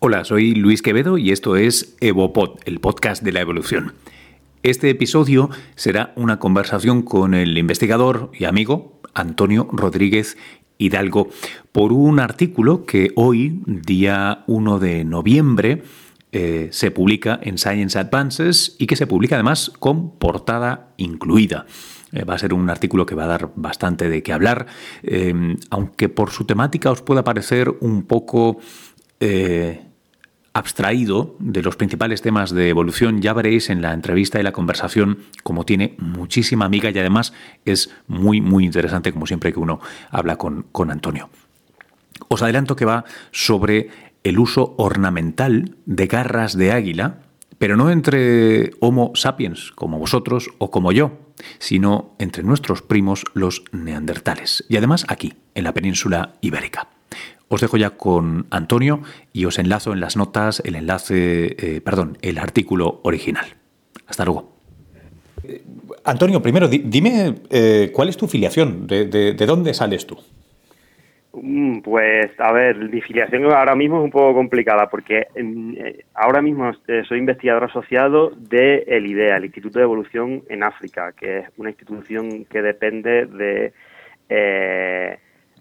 Hola, soy Luis Quevedo y esto es EvoPod, el podcast de la evolución. Este episodio será una conversación con el investigador y amigo Antonio Rodríguez Hidalgo por un artículo que hoy, día 1 de noviembre, eh, se publica en Science Advances y que se publica además con portada incluida. Eh, va a ser un artículo que va a dar bastante de qué hablar, eh, aunque por su temática os pueda parecer un poco abstraído de los principales temas de evolución, ya veréis en la entrevista y la conversación como tiene muchísima amiga y además es muy, muy interesante, como siempre que uno habla con, con Antonio. Os adelanto que va sobre el uso ornamental de garras de águila, pero no entre Homo sapiens, como vosotros o como yo, sino entre nuestros primos los neandertales, y además aquí, en la península ibérica. Os dejo ya con Antonio y os enlazo en las notas el enlace, eh, perdón, el artículo original. Hasta luego. Eh, Antonio, primero, dime eh, cuál es tu filiación, de, dónde sales tú? Mm, pues, a ver, mi filiación ahora mismo es un poco complicada porque ahora mismo soy investigador asociado de el IDEA, el Instituto de Evolución en África, que es una institución que depende de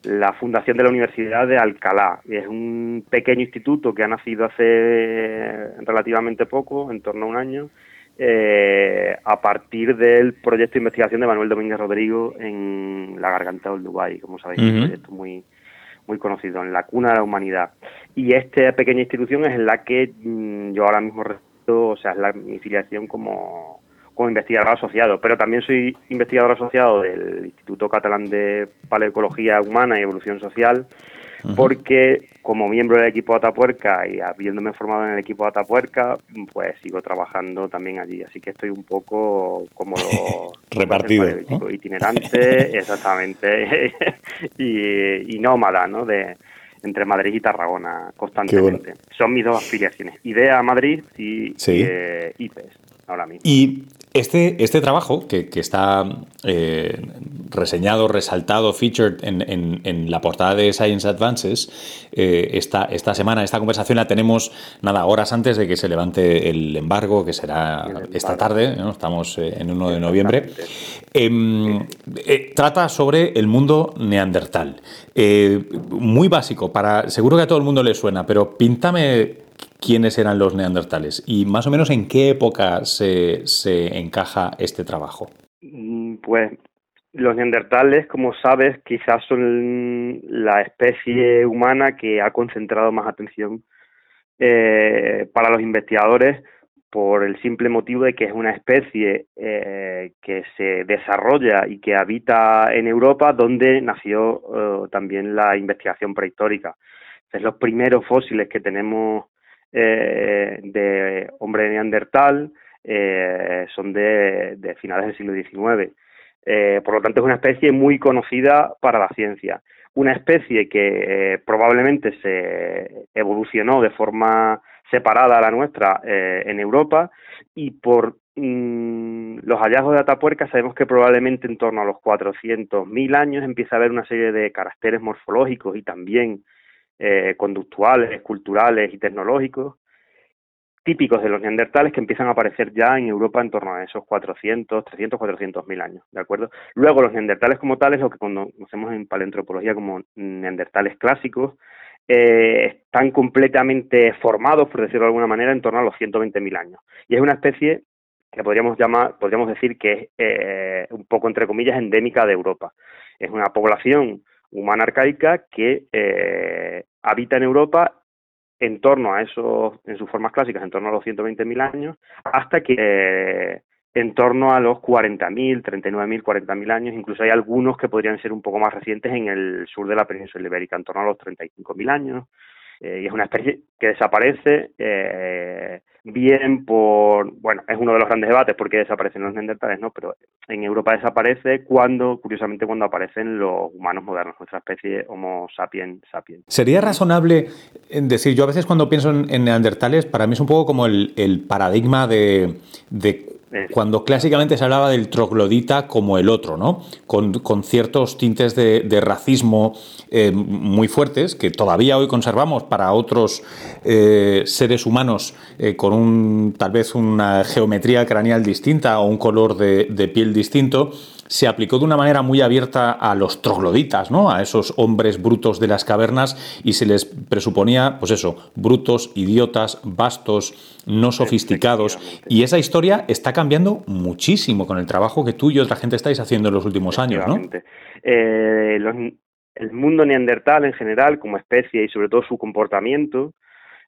la fundación de la Universidad de Alcalá. Es un pequeño instituto que ha nacido hace relativamente poco, en torno a un año, eh, a partir del proyecto de investigación de Manuel Domínguez Rodrigo en la Garganta del Dubái, como sabéis, un proyecto muy, muy conocido, en la cuna de la humanidad. Y esta pequeña institución es la que mm, yo ahora mismo o sea, es la, mi filiación como como investigador asociado, pero también soy investigador asociado del Instituto Catalán de Paleoecología Humana y Evolución Social, porque como miembro del equipo Atapuerca y habiéndome formado en el equipo Atapuerca, pues sigo trabajando también allí, así que estoy un poco como repartido, itinerante, exactamente, y, nómada, ¿no? De, entre Madrid y Tarragona constantemente. Son mis dos afiliaciones, IDEA Madrid y eh, IPES ahora mismo. Y este, este trabajo, que, está eh, reseñado, resaltado, featured en, la portada de Science Advances, eh, esta, esta semana, esta conversación la tenemos nada, horas antes de que se levante el embargo, que será esta tarde, estamos eh, en 1 de noviembre. Em, trata sobre el mundo neandertal. muy básico, para seguro que a todo el mundo le suena, pero píntame quiénes eran los neandertales y más o menos en qué época se, se encaja este trabajo. Mm, pues los neandertales, como sabes, quizás son la especie humana que ha concentrado más atención eh, para los investigadores por el simple motivo de que es una especie eh, que se desarrolla y que habita en Europa, donde nació eh, también la investigación prehistórica. Es los primeros fósiles que tenemos eh, de hombre neandertal eh, son de, finales del siglo XIX. Eh, por lo tanto, es una especie muy conocida para la ciencia. Una especie que probablemente se evolucionó de forma separada a la nuestra en Europa y por mm, los hallazgos de Atapuerca sabemos que probablemente en torno a los 400.000 años empieza a haber una serie de caracteres morfológicos y también eh, conductuales, culturales y tecnológicos típicos de los neandertales que empiezan a aparecer ya en Europa en torno a esos 400, 300, 400 mil años, ¿de acuerdo? Luego los neandertales como tales, lo que conocemos en paleoantropología como neandertales clásicos, eh, están completamente formados, por decirlo de alguna manera, en torno a los 120.000 años. Y es una especie que podríamos llamar, podríamos decir que es eh, un poco entre comillas endémica de Europa. Es una población humana arcaica que habita en Europa en torno a esos, en sus formas clásicas, en torno a los 120.000 años, hasta que eh, en torno a los 40.000, 39.000, 40.000 años, incluso hay algunos que podrían ser un poco más recientes en el sur de la península ibérica, en torno a los 35.000 años, eh, y es una especie que desaparece eh, bien por, bueno, es uno de los grandes debates porque desaparecen los neandertales, ¿no? Pero en Europa desaparece cuando, curiosamente, cuando aparecen los humanos modernos, nuestra especie Homo sapiens sapiens. Sería razonable decir, yo a veces cuando pienso en, neandertales, para mí es un poco como el, paradigma de, Cuando clásicamente se hablaba del troglodita como el otro, ¿no? Con, ciertos tintes de, racismo eh, muy fuertes que todavía hoy conservamos para otros eh, seres humanos eh, con un tal vez una geometría craneal distinta o un color de piel distinto se aplicó de una manera muy abierta a los trogloditas, ¿no? A esos hombres brutos de las cavernas y se les presuponía, pues eso, brutos, idiotas, vastos, no sofisticados. Y esa historia está cambiando muchísimo con el trabajo que tú y otra gente estáis haciendo en los últimos años, ¿no? Eh, el mundo neandertal en general, como especie y sobre todo su comportamiento,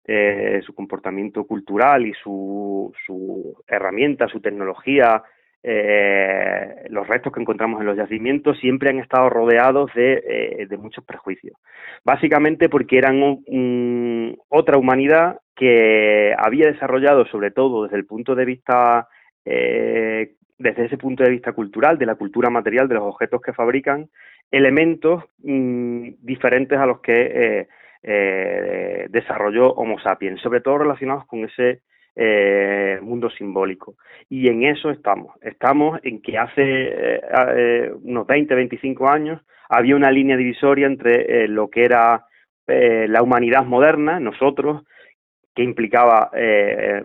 eh, su comportamiento cultural y su, su herramienta, su tecnología, eh, los restos que encontramos en los yacimientos siempre han estado rodeados de, eh, muchos prejuicios. Básicamente porque eran otra humanidad que había desarrollado, sobre todo desde el punto de vista, eh, desde ese punto de vista cultural, de la cultura material, de los objetos que fabrican, elementos mm, diferentes a los que desarrolló Homo sapiens, sobre todo relacionados con ese eh, mundo simbólico. Y en eso estamos. Estamos en que hace eh, eh, unos 20, 25 años había una línea divisoria entre lo que era la humanidad moderna, nosotros, que implicaba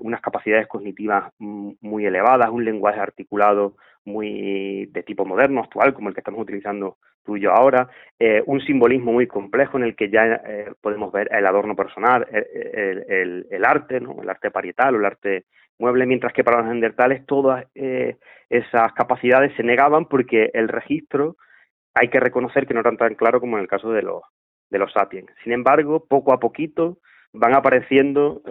unas capacidades cognitivas muy elevadas, un lenguaje articulado muy de tipo moderno, actual, como el que estamos utilizando tú y yo ahora, eh, un simbolismo muy complejo en el que ya eh, podemos ver el adorno personal, el, el, arte, ¿no? el arte parietal o el arte mueble, mientras que para los neandertales todas eh, esas capacidades se negaban porque el registro hay que reconocer que no era tan claro como en el caso de los, de los sapiens. Sin embargo, poco a poquito van apareciendo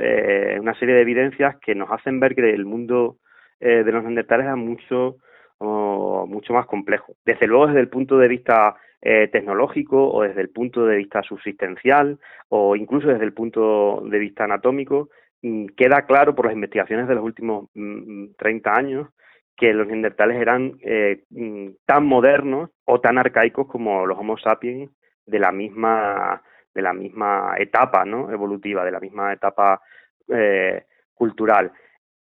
una serie de evidencias que nos hacen ver que el mundo de los neandertales era mucho mucho más complejo. Desde luego desde el punto de vista eh, tecnológico o desde el punto de vista subsistencial o incluso desde el punto de vista anatómico, mm, queda claro por las investigaciones de los últimos 30 mm, años que los neandertales eran eh, mm, tan modernos o tan arcaicos como los Homo sapiens de la misma de la misma etapa evolutiva, de la misma etapa eh, cultural.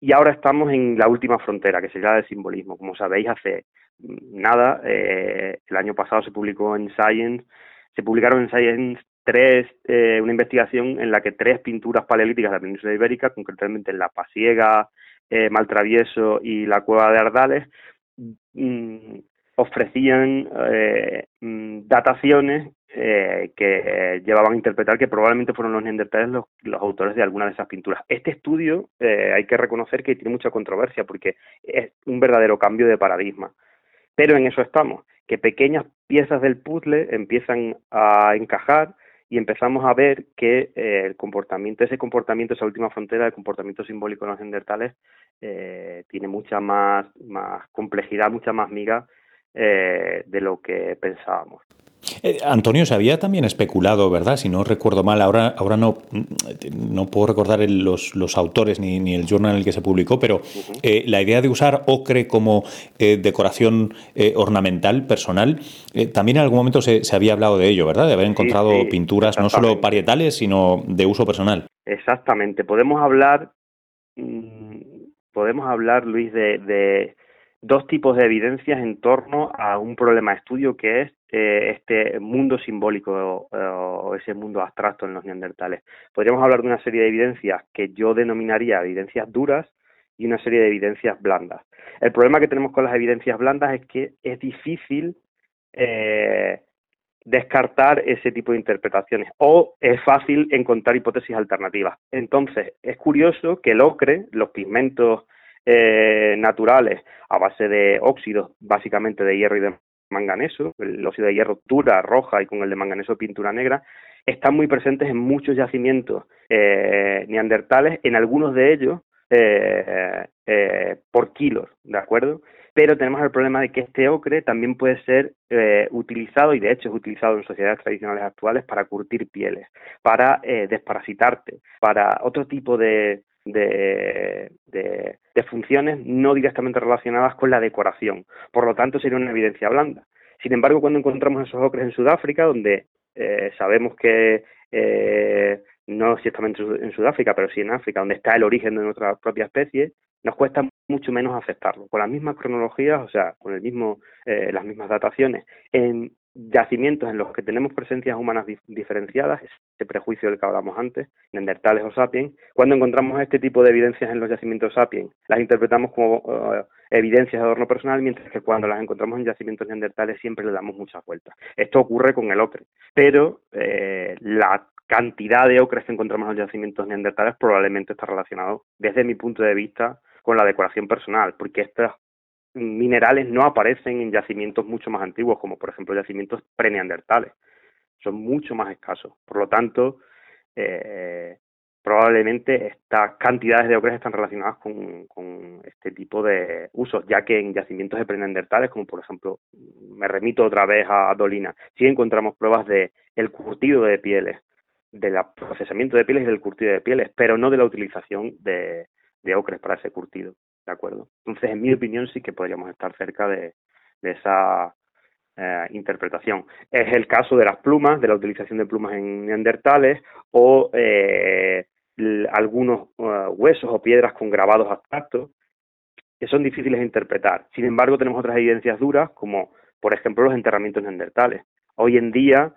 Y ahora estamos en la última frontera, que sería la del simbolismo. Como sabéis, hace nada, eh, el año pasado se publicó en Science, se publicaron en Science tres, eh, una investigación en la que tres pinturas paleolíticas de la península ibérica, concretamente en la Pasiega, eh, Maltravieso y la Cueva de Ardales, mm, ofrecían mm, dataciones eh, que llevaban a interpretar que probablemente fueron los neandertales los, autores de alguna de esas pinturas. Este estudio eh, hay que reconocer que tiene mucha controversia porque es un verdadero cambio de paradigma. Pero en eso estamos, que pequeñas piezas del puzzle empiezan a encajar y empezamos a ver que eh, el comportamiento, ese comportamiento, esa última frontera del comportamiento simbólico de los neandertales tiene mucha más, más complejidad, mucha más miga de lo que pensábamos. Eh, Antonio, se había también especulado, ¿verdad? Si no recuerdo mal, ahora, ahora no, no puedo recordar los, los, autores ni, ni, el journal en el que se publicó, pero eh, la idea de usar ocre como eh, decoración ornamental personal, también en algún momento se, se, había hablado de ello, ¿verdad? De haber encontrado pinturas no solo parietales, sino de uso personal. Exactamente. Podemos hablar, mm, podemos hablar, Luis, de dos tipos de evidencias en torno a un problema de estudio que es eh, este mundo simbólico o, ese mundo abstracto en los neandertales. Podríamos hablar de una serie de evidencias que yo denominaría evidencias duras y una serie de evidencias blandas. El problema que tenemos con las evidencias blandas es que es difícil eh, descartar ese tipo de interpretaciones o es fácil encontrar hipótesis alternativas. Entonces, es curioso que el ocre, los pigmentos eh, naturales a base de óxidos, básicamente de hierro y de manganeso, el óxido de hierro dura, roja y con el de manganeso pintura negra, están muy presentes en muchos yacimientos eh, neandertales, en algunos de ellos eh, por kilos, ¿de acuerdo? Pero tenemos el problema de que este ocre también puede ser utilizado, y de hecho es utilizado en sociedades tradicionales actuales, para curtir pieles, para desparasitarte, para otro tipo de, de, funciones no directamente relacionadas con la decoración. Por lo tanto, sería una evidencia blanda. Sin embargo, cuando encontramos esos ocres en Sudáfrica, donde eh, sabemos que eh, no ciertamente en Sudáfrica, pero sí en África, donde está el origen de nuestra propia especie, nos cuesta mucho menos aceptarlo. Con las mismas cronologías, o sea, con el mismo, eh, las mismas dataciones, en yacimientos en los que tenemos presencias humanas diferenciadas, ese prejuicio del que hablamos antes, neandertales o sapiens, cuando encontramos este tipo de evidencias en los yacimientos sapiens, las interpretamos como eh, evidencias de adorno personal, mientras que cuando las encontramos en yacimientos neandertales siempre le damos muchas vueltas. Esto ocurre con el ocre, pero eh, la cantidad de ocres que encontramos en los yacimientos neandertales probablemente está relacionado, desde mi punto de vista, con la decoración personal, porque estos minerales no aparecen en yacimientos mucho más antiguos, como por ejemplo yacimientos preneandertales. Son mucho más escasos. Por lo tanto, eh, probablemente estas cantidades de ocres están relacionadas con, este tipo de usos, ya que en yacimientos de preneandertales, como por ejemplo, me remito otra vez a Dolina, sí encontramos pruebas de el curtido de pieles, del procesamiento de pieles y del curtido de pieles, pero no de la utilización de, de ocres para ese curtido, ¿de acuerdo? Entonces, en mi opinión, sí que podríamos estar cerca de, esa eh, interpretación. Es el caso de las plumas, de la utilización de plumas en neandertales o eh, algunos eh, huesos o piedras con grabados abstractos que son difíciles de interpretar. Sin embargo, tenemos otras evidencias duras, como por ejemplo los enterramientos neandertales. Hoy en día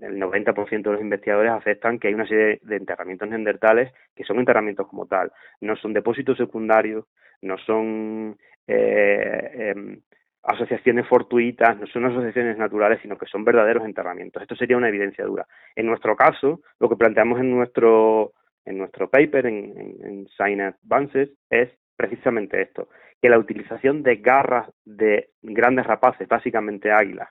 el 90% de los investigadores aceptan que hay una serie de enterramientos neandertales que son enterramientos como tal, no son depósitos secundarios, no son eh, em, asociaciones fortuitas, no son asociaciones naturales, sino que son verdaderos enterramientos. Esto sería una evidencia dura. En nuestro caso, lo que planteamos en nuestro en nuestro paper, en, en, en Advances, es precisamente esto, que la utilización de garras de grandes rapaces, básicamente águilas,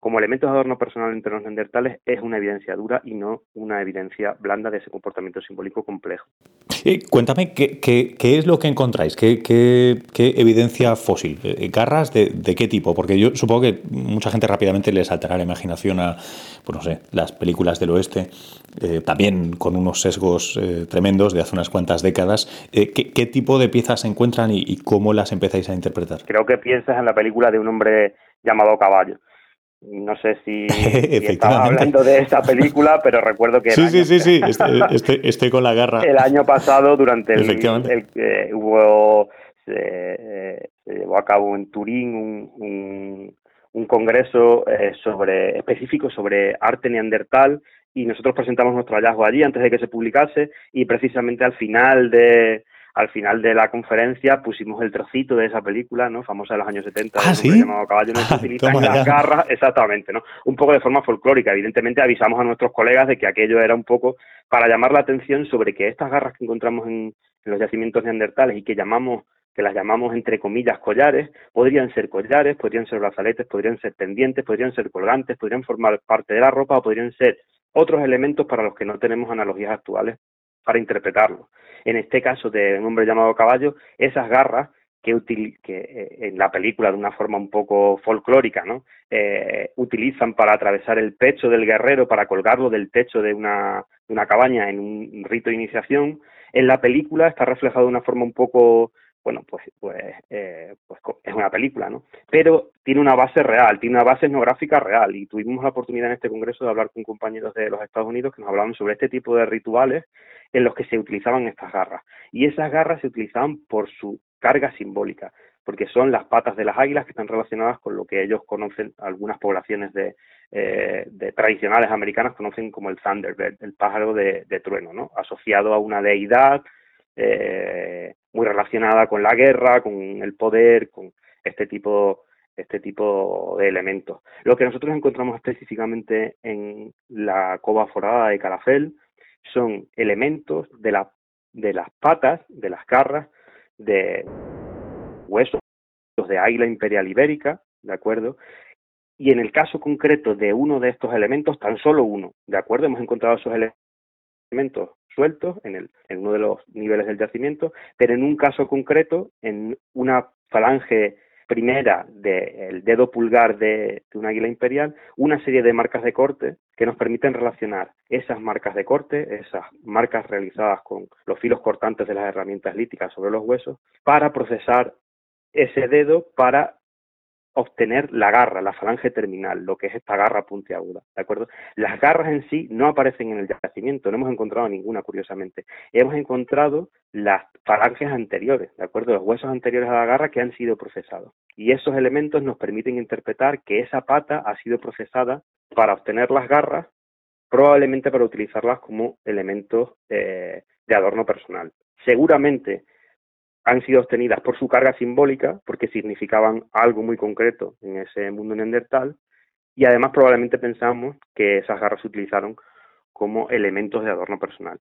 como elementos de adorno personal entre los neandertales es una evidencia dura y no una evidencia blanda de ese comportamiento simbólico complejo. Eh, cuéntame, ¿qué, qué, es lo que encontráis? ¿Qué, qué, evidencia fósil? Eh, ¿Garras de, de, qué tipo? Porque yo supongo que mucha gente rápidamente le saltará la imaginación a, pues no sé, las películas del oeste, eh, también con unos sesgos tremendos de hace unas cuantas décadas. ¿qué, tipo de piezas se encuentran y, y cómo las empezáis a interpretar? Creo que piensas en la película de un hombre llamado Caballo no sé si, estaba hablando de esa película, pero recuerdo que... Sí, sí, sí, sí, estoy, con la garra. El año pasado, durante el, el hubo, se, llevó a cabo en Turín un, un, congreso eh, sobre específico sobre arte neandertal y nosotros presentamos nuestro hallazgo allí antes de que se publicase y precisamente al final de, al final de la conferencia pusimos el trocito de esa película, ¿no? Famosa de los años 70, ¿Ah, ¿sí? llamado Caballo no se utiliza en las garras, exactamente, ¿no? Un poco de forma folclórica. Evidentemente avisamos a nuestros colegas de que aquello era un poco para llamar la atención sobre que estas garras que encontramos en, los yacimientos neandertales y que llamamos que las llamamos entre comillas collares, podrían ser collares, podrían ser brazaletes, podrían ser pendientes, podrían ser colgantes, podrían formar parte de la ropa o podrían ser otros elementos para los que no tenemos analogías actuales para interpretarlo. En este caso de un hombre llamado caballo, esas garras que, eh, en la película de una forma un poco folclórica, ¿no? Eh, utilizan para atravesar el pecho del guerrero, para colgarlo del techo de una, de una cabaña en un rito de iniciación, en la película está reflejado de una forma un poco bueno, pues, pues, eh, pues es una película, ¿no? Pero tiene una base real, tiene una base etnográfica real y tuvimos la oportunidad en este congreso de hablar con compañeros de los Estados Unidos que nos hablaban sobre este tipo de rituales en los que se utilizaban estas garras. Y esas garras se utilizaban por su carga simbólica, porque son las patas de las águilas que están relacionadas con lo que ellos conocen, algunas poblaciones de, eh, de tradicionales americanas conocen como el Thunderbird, el pájaro de, trueno, ¿no? Asociado a una deidad, eh, muy relacionada con la guerra, con el poder, con este tipo este tipo de elementos. Lo que nosotros encontramos específicamente en la cova forada de Calafel son elementos de, la, de las patas, de las garras, de huesos de águila imperial ibérica, ¿de acuerdo? Y en el caso concreto de uno de estos elementos, tan solo uno, ¿de acuerdo? Hemos encontrado esos elementos sueltos en, el, en uno de los niveles del yacimiento, pero en un caso concreto, en una falange primera del dedo pulgar de, un águila imperial, una serie de marcas de corte que nos permiten relacionar esas marcas de corte, esas marcas realizadas con los filos cortantes de las herramientas líticas sobre los huesos, para procesar ese dedo para obtener la garra, la falange terminal, lo que es esta garra puntiaguda, ¿de acuerdo? Las garras en sí no aparecen en el yacimiento, no hemos encontrado ninguna, curiosamente. Hemos encontrado las falanges anteriores, ¿de acuerdo? Los huesos anteriores a la garra que han sido procesados. Y esos elementos nos permiten interpretar que esa pata ha sido procesada para obtener las garras, probablemente para utilizarlas como elementos eh, de adorno personal. Seguramente han sido obtenidas por su carga simbólica, porque significaban algo muy concreto en ese mundo neandertal, y además probablemente pensamos que esas garras se utilizaron como elementos de adorno personal.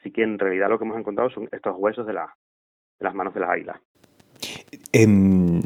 Así que en realidad lo que hemos encontrado son estos huesos de, las manos de las águilas. En,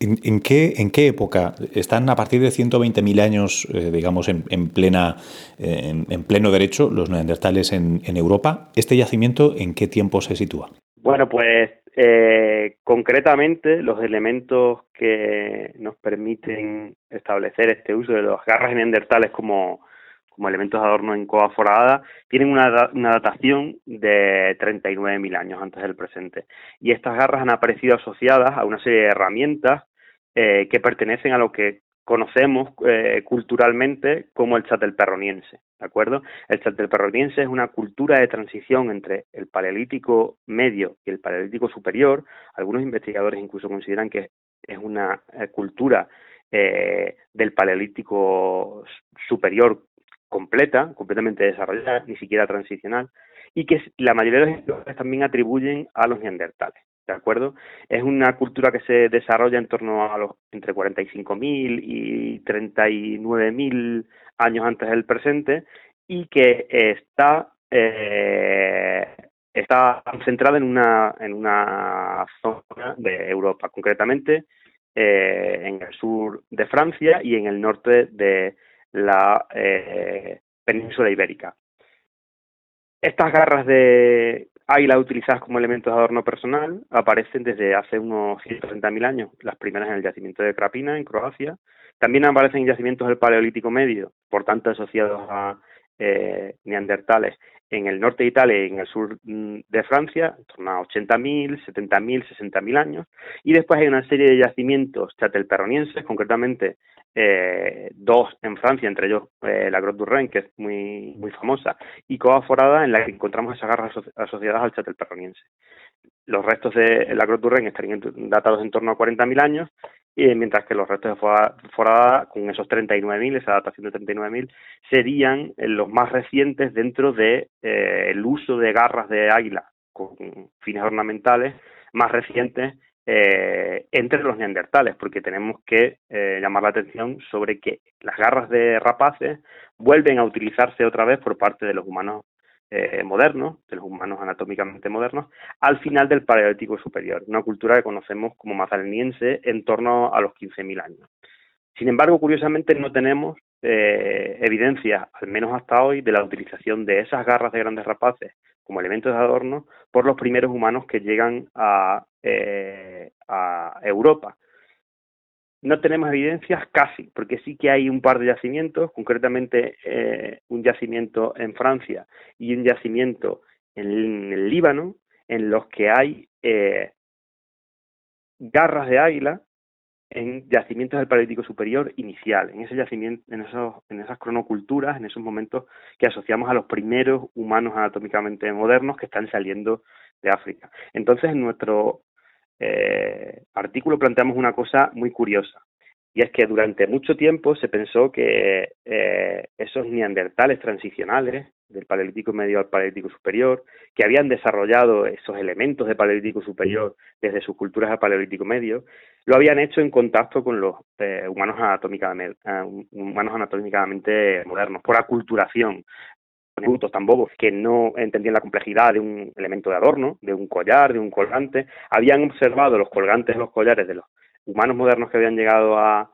en, qué, ¿En qué época? ¿Están a partir de 120.000 años, eh, digamos, en, plena, en, pleno derecho los neandertales en Europa? ¿Este yacimiento en qué tiempo se sitúa? Bueno, pues eh, concretamente los elementos que nos permiten establecer este uso de los garras neandertales como, como elementos de adorno en cova forada tienen una, una datación de 39.000 años antes del presente. Y estas garras han aparecido asociadas a una serie de herramientas eh, que pertenecen a lo que conocemos eh, culturalmente como el chatelperroniense, ¿de acuerdo? El chatelperroniense es una cultura de transición entre el paleolítico medio y el paleolítico superior. Algunos investigadores incluso consideran que es una eh, cultura eh, del paleolítico superior completa, completamente desarrollada, ni siquiera transicional, y que la mayoría de los investigadores también atribuyen a los neandertales. ¿De acuerdo? Es una cultura que se desarrolla en torno a los entre 45.000 y 39.000 años antes del presente y que está eh, está centrada en una en una zona de Europa, concretamente eh, en el sur de Francia y en el norte de la eh, península ibérica. Estas garras de águilas utilizadas como elementos de adorno personal aparecen desde hace unos 130.000 años, las primeras en el yacimiento de Krapina, en Croacia. También aparecen en yacimientos del Paleolítico Medio, por tanto asociados a eh, neandertales en el norte de Italia y en el sur mm, de Francia, en torno a 80.000, 70.000, 60.000 años. Y después hay una serie de yacimientos chatelperronienses, concretamente eh, dos en Francia, entre ellos eh, la Grotte du Rhin, que es muy, muy famosa, y Cova Forada, en la que encontramos esas garras asociadas al chatelperroniense. Los restos de la Grotte du Rhin estarían datados en torno a 40.000 años, y mientras que los restos de Forada, con esos 39.000, esa datación de 39.000, serían eh, los más recientes dentro del de, el uso de garras de águila con fines ornamentales más recientes eh, entre los neandertales, porque tenemos que eh, llamar la atención sobre que las garras de rapaces vuelven a utilizarse otra vez por parte de los humanos eh, modernos, de los humanos anatómicamente modernos, al final del Paleolítico Superior, una cultura que conocemos como mazaleniense en torno a los 15.000 años. Sin embargo, curiosamente no tenemos evidencias, al menos hasta hoy, de la utilización de esas garras de grandes rapaces como elementos de adorno por los primeros humanos que llegan a, eh, a Europa. No tenemos evidencias casi, porque sí que hay un par de yacimientos, concretamente eh, un yacimiento en Francia y un yacimiento en, el Líbano, en los que hay eh, garras de águila en yacimientos del Paleolítico Superior inicial, en ese yacimiento, en, esos, en esas cronoculturas, en esos momentos que asociamos a los primeros humanos anatómicamente modernos que están saliendo de África. Entonces, en nuestro eh, artículo planteamos una cosa muy curiosa, y es que durante mucho tiempo se pensó que eh, esos neandertales transicionales del Paleolítico Medio al Paleolítico Superior, que habían desarrollado esos elementos de Paleolítico Superior desde sus culturas al Paleolítico Medio, lo habían hecho en contacto con los eh, humanos, anatómicamente, humanos anatómicamente modernos, por aculturación, puntos tan bobos que no entendían la complejidad de un elemento de adorno, de un collar, de un colgante, habían observado los colgantes, los collares de los humanos modernos que habían llegado a,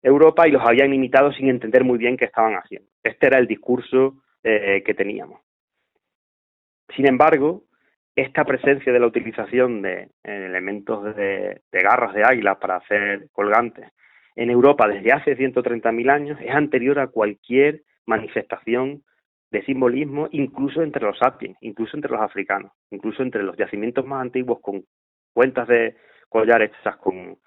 Europa y los habían imitado sin entender muy bien qué estaban haciendo. Este era el discurso eh, que teníamos. Sin embargo, esta presencia de la utilización de elementos de, garras de águila para hacer colgantes en Europa desde hace 130.000 años es anterior a cualquier manifestación de simbolismo, incluso entre los sapiens, incluso entre los africanos, incluso entre los yacimientos más antiguos con cuentas de, collares hechas con,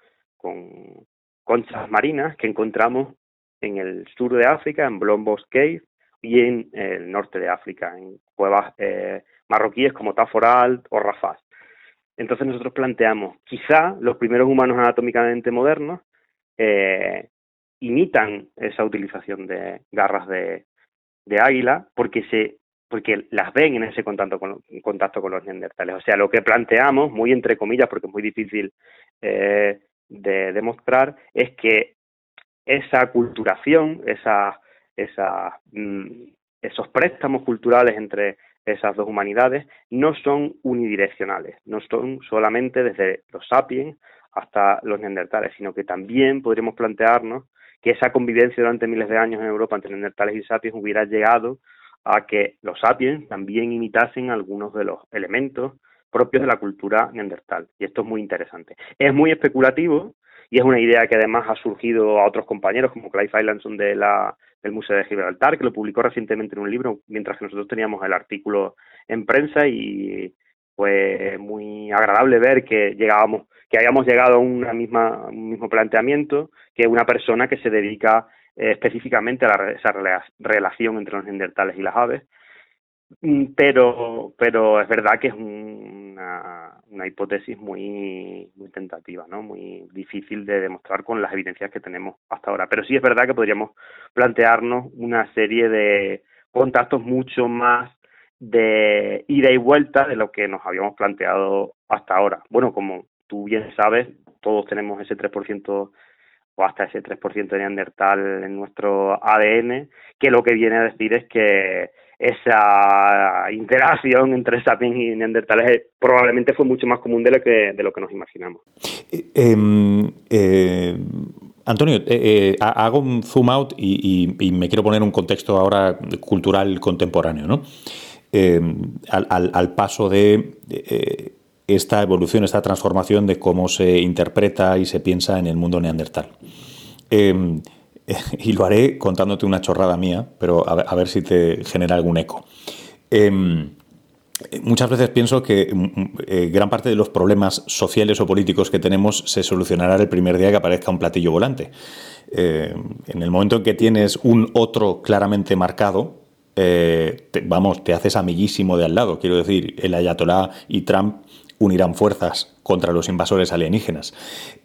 conchas marinas que encontramos en el sur de África, en Blombos Cave, y en el norte de África, en cuevas eh, marroquíes como Taforal o Rafaz. Entonces nosotros planteamos, quizá los primeros humanos anatómicamente modernos eh, imitan esa utilización de garras de, de águila porque se porque las ven en ese contacto con, contacto con los neandertales. O sea, lo que planteamos, muy entre comillas, porque es muy difícil eh, de demostrar, es que esa culturación, esa, esa, mm, esos préstamos culturales entre esas dos humanidades no son unidireccionales, no son solamente desde los sapiens hasta los neandertales, sino que también podríamos plantearnos que esa convivencia durante miles de años en Europa entre neandertales y sapiens hubiera llegado a que los sapiens también imitasen algunos de los elementos propios de la cultura neandertal. Y esto es muy interesante. Es muy especulativo y es una idea que además ha surgido a otros compañeros como Clive Islandson de la, del Museo de Gibraltar, que lo publicó recientemente en un libro, mientras que nosotros teníamos el artículo en prensa y fue muy agradable ver que llegábamos, que hayamos llegado a una misma, un mismo planteamiento que una persona que se dedica eh, específicamente a esa relación entre los neandertales y las aves. Mm, pero, pero es verdad que es una, una hipótesis muy, muy tentativa, ¿no? muy difícil de demostrar con las evidencias que tenemos hasta ahora. Pero sí es verdad que podríamos plantearnos una serie de contactos mucho más de ida y vuelta de lo que nos habíamos planteado hasta ahora. Bueno, como tú bien sabes, todos tenemos ese 3% o hasta ese 3% de Neandertal en nuestro ADN, que lo que viene a decir es que esa interacción entre sapiens y neandertales probablemente fue mucho más común de lo que, de lo que nos imaginamos. Eh, em, eh, Antonio, eh, hago un zoom out y, me quiero poner un contexto ahora cultural contemporáneo, ¿no? Em, al, paso de esta evolución, esta transformación de cómo se interpreta y se piensa en el mundo neandertal. Em, y lo haré contándote una chorrada mía, pero a ver, si te genera algún eco. Em, muchas veces pienso que mm, mm, eh, gran parte de los problemas sociales o políticos que tenemos se solucionará el primer día que aparezca un platillo volante. En el momento en que tienes un otro claramente marcado, eh, vamos, te haces amiguísimo de al lado. Quiero decir, el Ayatollah y Trump unirán fuerzas contra los invasores alienígenas.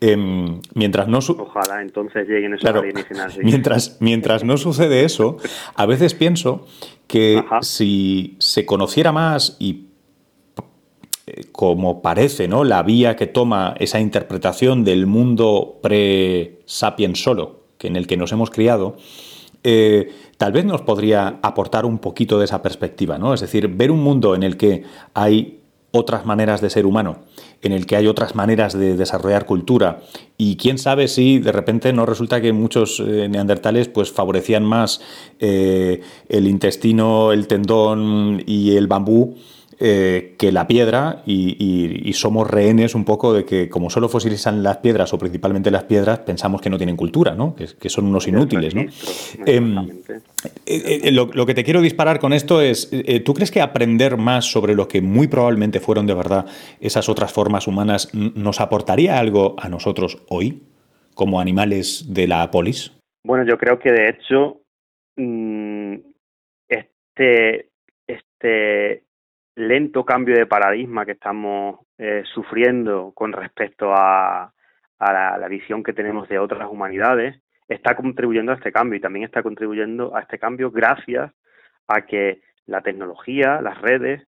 Em, mientras no Ojalá entonces lleguen esos alienígenas. Mientras, mientras no sucede eso, a veces pienso que si se conociera más y eh, como parece, ¿no? La vía que toma esa interpretación del mundo pre-sapien solo, que en el que nos hemos criado, eh, tal vez nos podría aportar un poquito de esa perspectiva, ¿no? Es decir, ver un mundo en el que hay otras maneras de ser humano, en el que hay otras maneras de desarrollar cultura. Y quién sabe si de repente no resulta que muchos eh, neandertales pues favorecían más eh, el intestino, el tendón y el bambú eh, que la piedra y, somos rehenes un poco de que como solo fosilizan las piedras o principalmente las piedras, pensamos que no tienen cultura, ¿no? que, son unos inútiles. ¿no? Em, eh, eh, lo, que te quiero disparar con esto es, ¿tú crees que aprender más sobre lo que muy probablemente fueron de verdad esas otras formas humanas nos aportaría algo a nosotros hoy como animales de la polis? Bueno, yo creo que de hecho mm, este, este lento cambio de paradigma que estamos eh, sufriendo con respecto a, la, visión que tenemos de otras humanidades está contribuyendo a este cambio y también está contribuyendo a este cambio gracias a que la tecnología, las redes,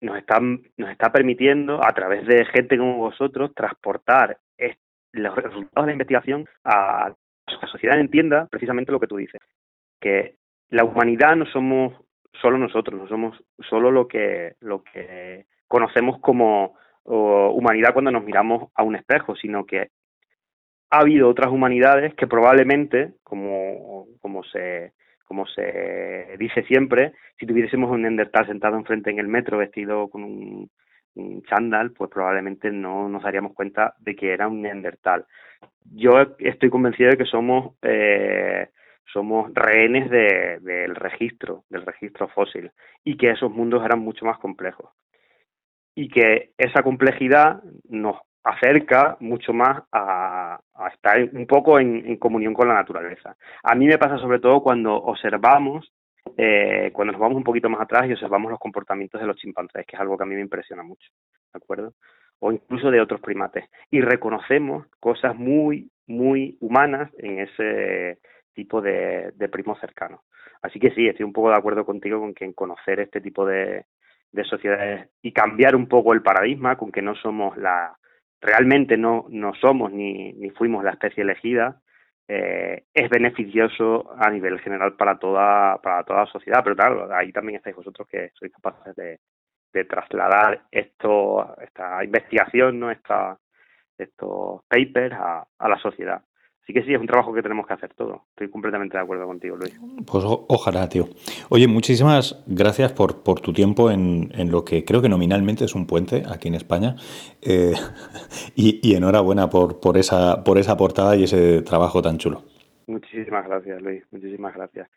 nos están nos está permitiendo a través de gente como vosotros transportar los resultados de la investigación a la sociedad entienda precisamente lo que tú dices, que la humanidad no somos solo nosotros, no somos solo lo que, lo que conocemos como humanidad cuando nos miramos a un espejo, sino que ha habido otras humanidades que probablemente, como, como se como se dice siempre, si tuviésemos un Neandertal sentado enfrente en el metro vestido con un, un chándal, pues probablemente no nos daríamos cuenta de que era un Neandertal. Yo estoy convencido de que somos eh, somos rehenes del registro, del registro fósil, y que esos mundos eran mucho más complejos. Y que esa complejidad nos acerca mucho más a, estar un poco en, comunión con la naturaleza. A mí me pasa sobre todo cuando observamos, eh, cuando nos vamos un poquito más atrás y observamos los comportamientos de los chimpancés, que es algo que a mí me impresiona mucho, ¿de acuerdo? O incluso de otros primates. Y reconocemos cosas muy, muy humanas en ese tipo de, de primos cercanos. Así que sí, estoy un poco de acuerdo contigo con que en conocer este tipo de, de sociedades y cambiar un poco el paradigma con que no somos la realmente no, no somos ni, ni fuimos la especie elegida eh, es beneficioso a nivel general para toda para toda la sociedad. Pero claro ahí también estáis vosotros que sois capaces de, de trasladar esto esta investigación no esta estos papers a, a la sociedad Así que sí, es un trabajo que tenemos que hacer todo. Estoy completamente de acuerdo contigo, Luis. Pues ojalá, tío. Oye, muchísimas gracias por, por tu tiempo en, en, lo que creo que nominalmente es un puente aquí en España. Eh, y, y, enhorabuena por, por, esa, por esa portada y ese trabajo tan chulo. Muchísimas gracias, Luis. Muchísimas gracias.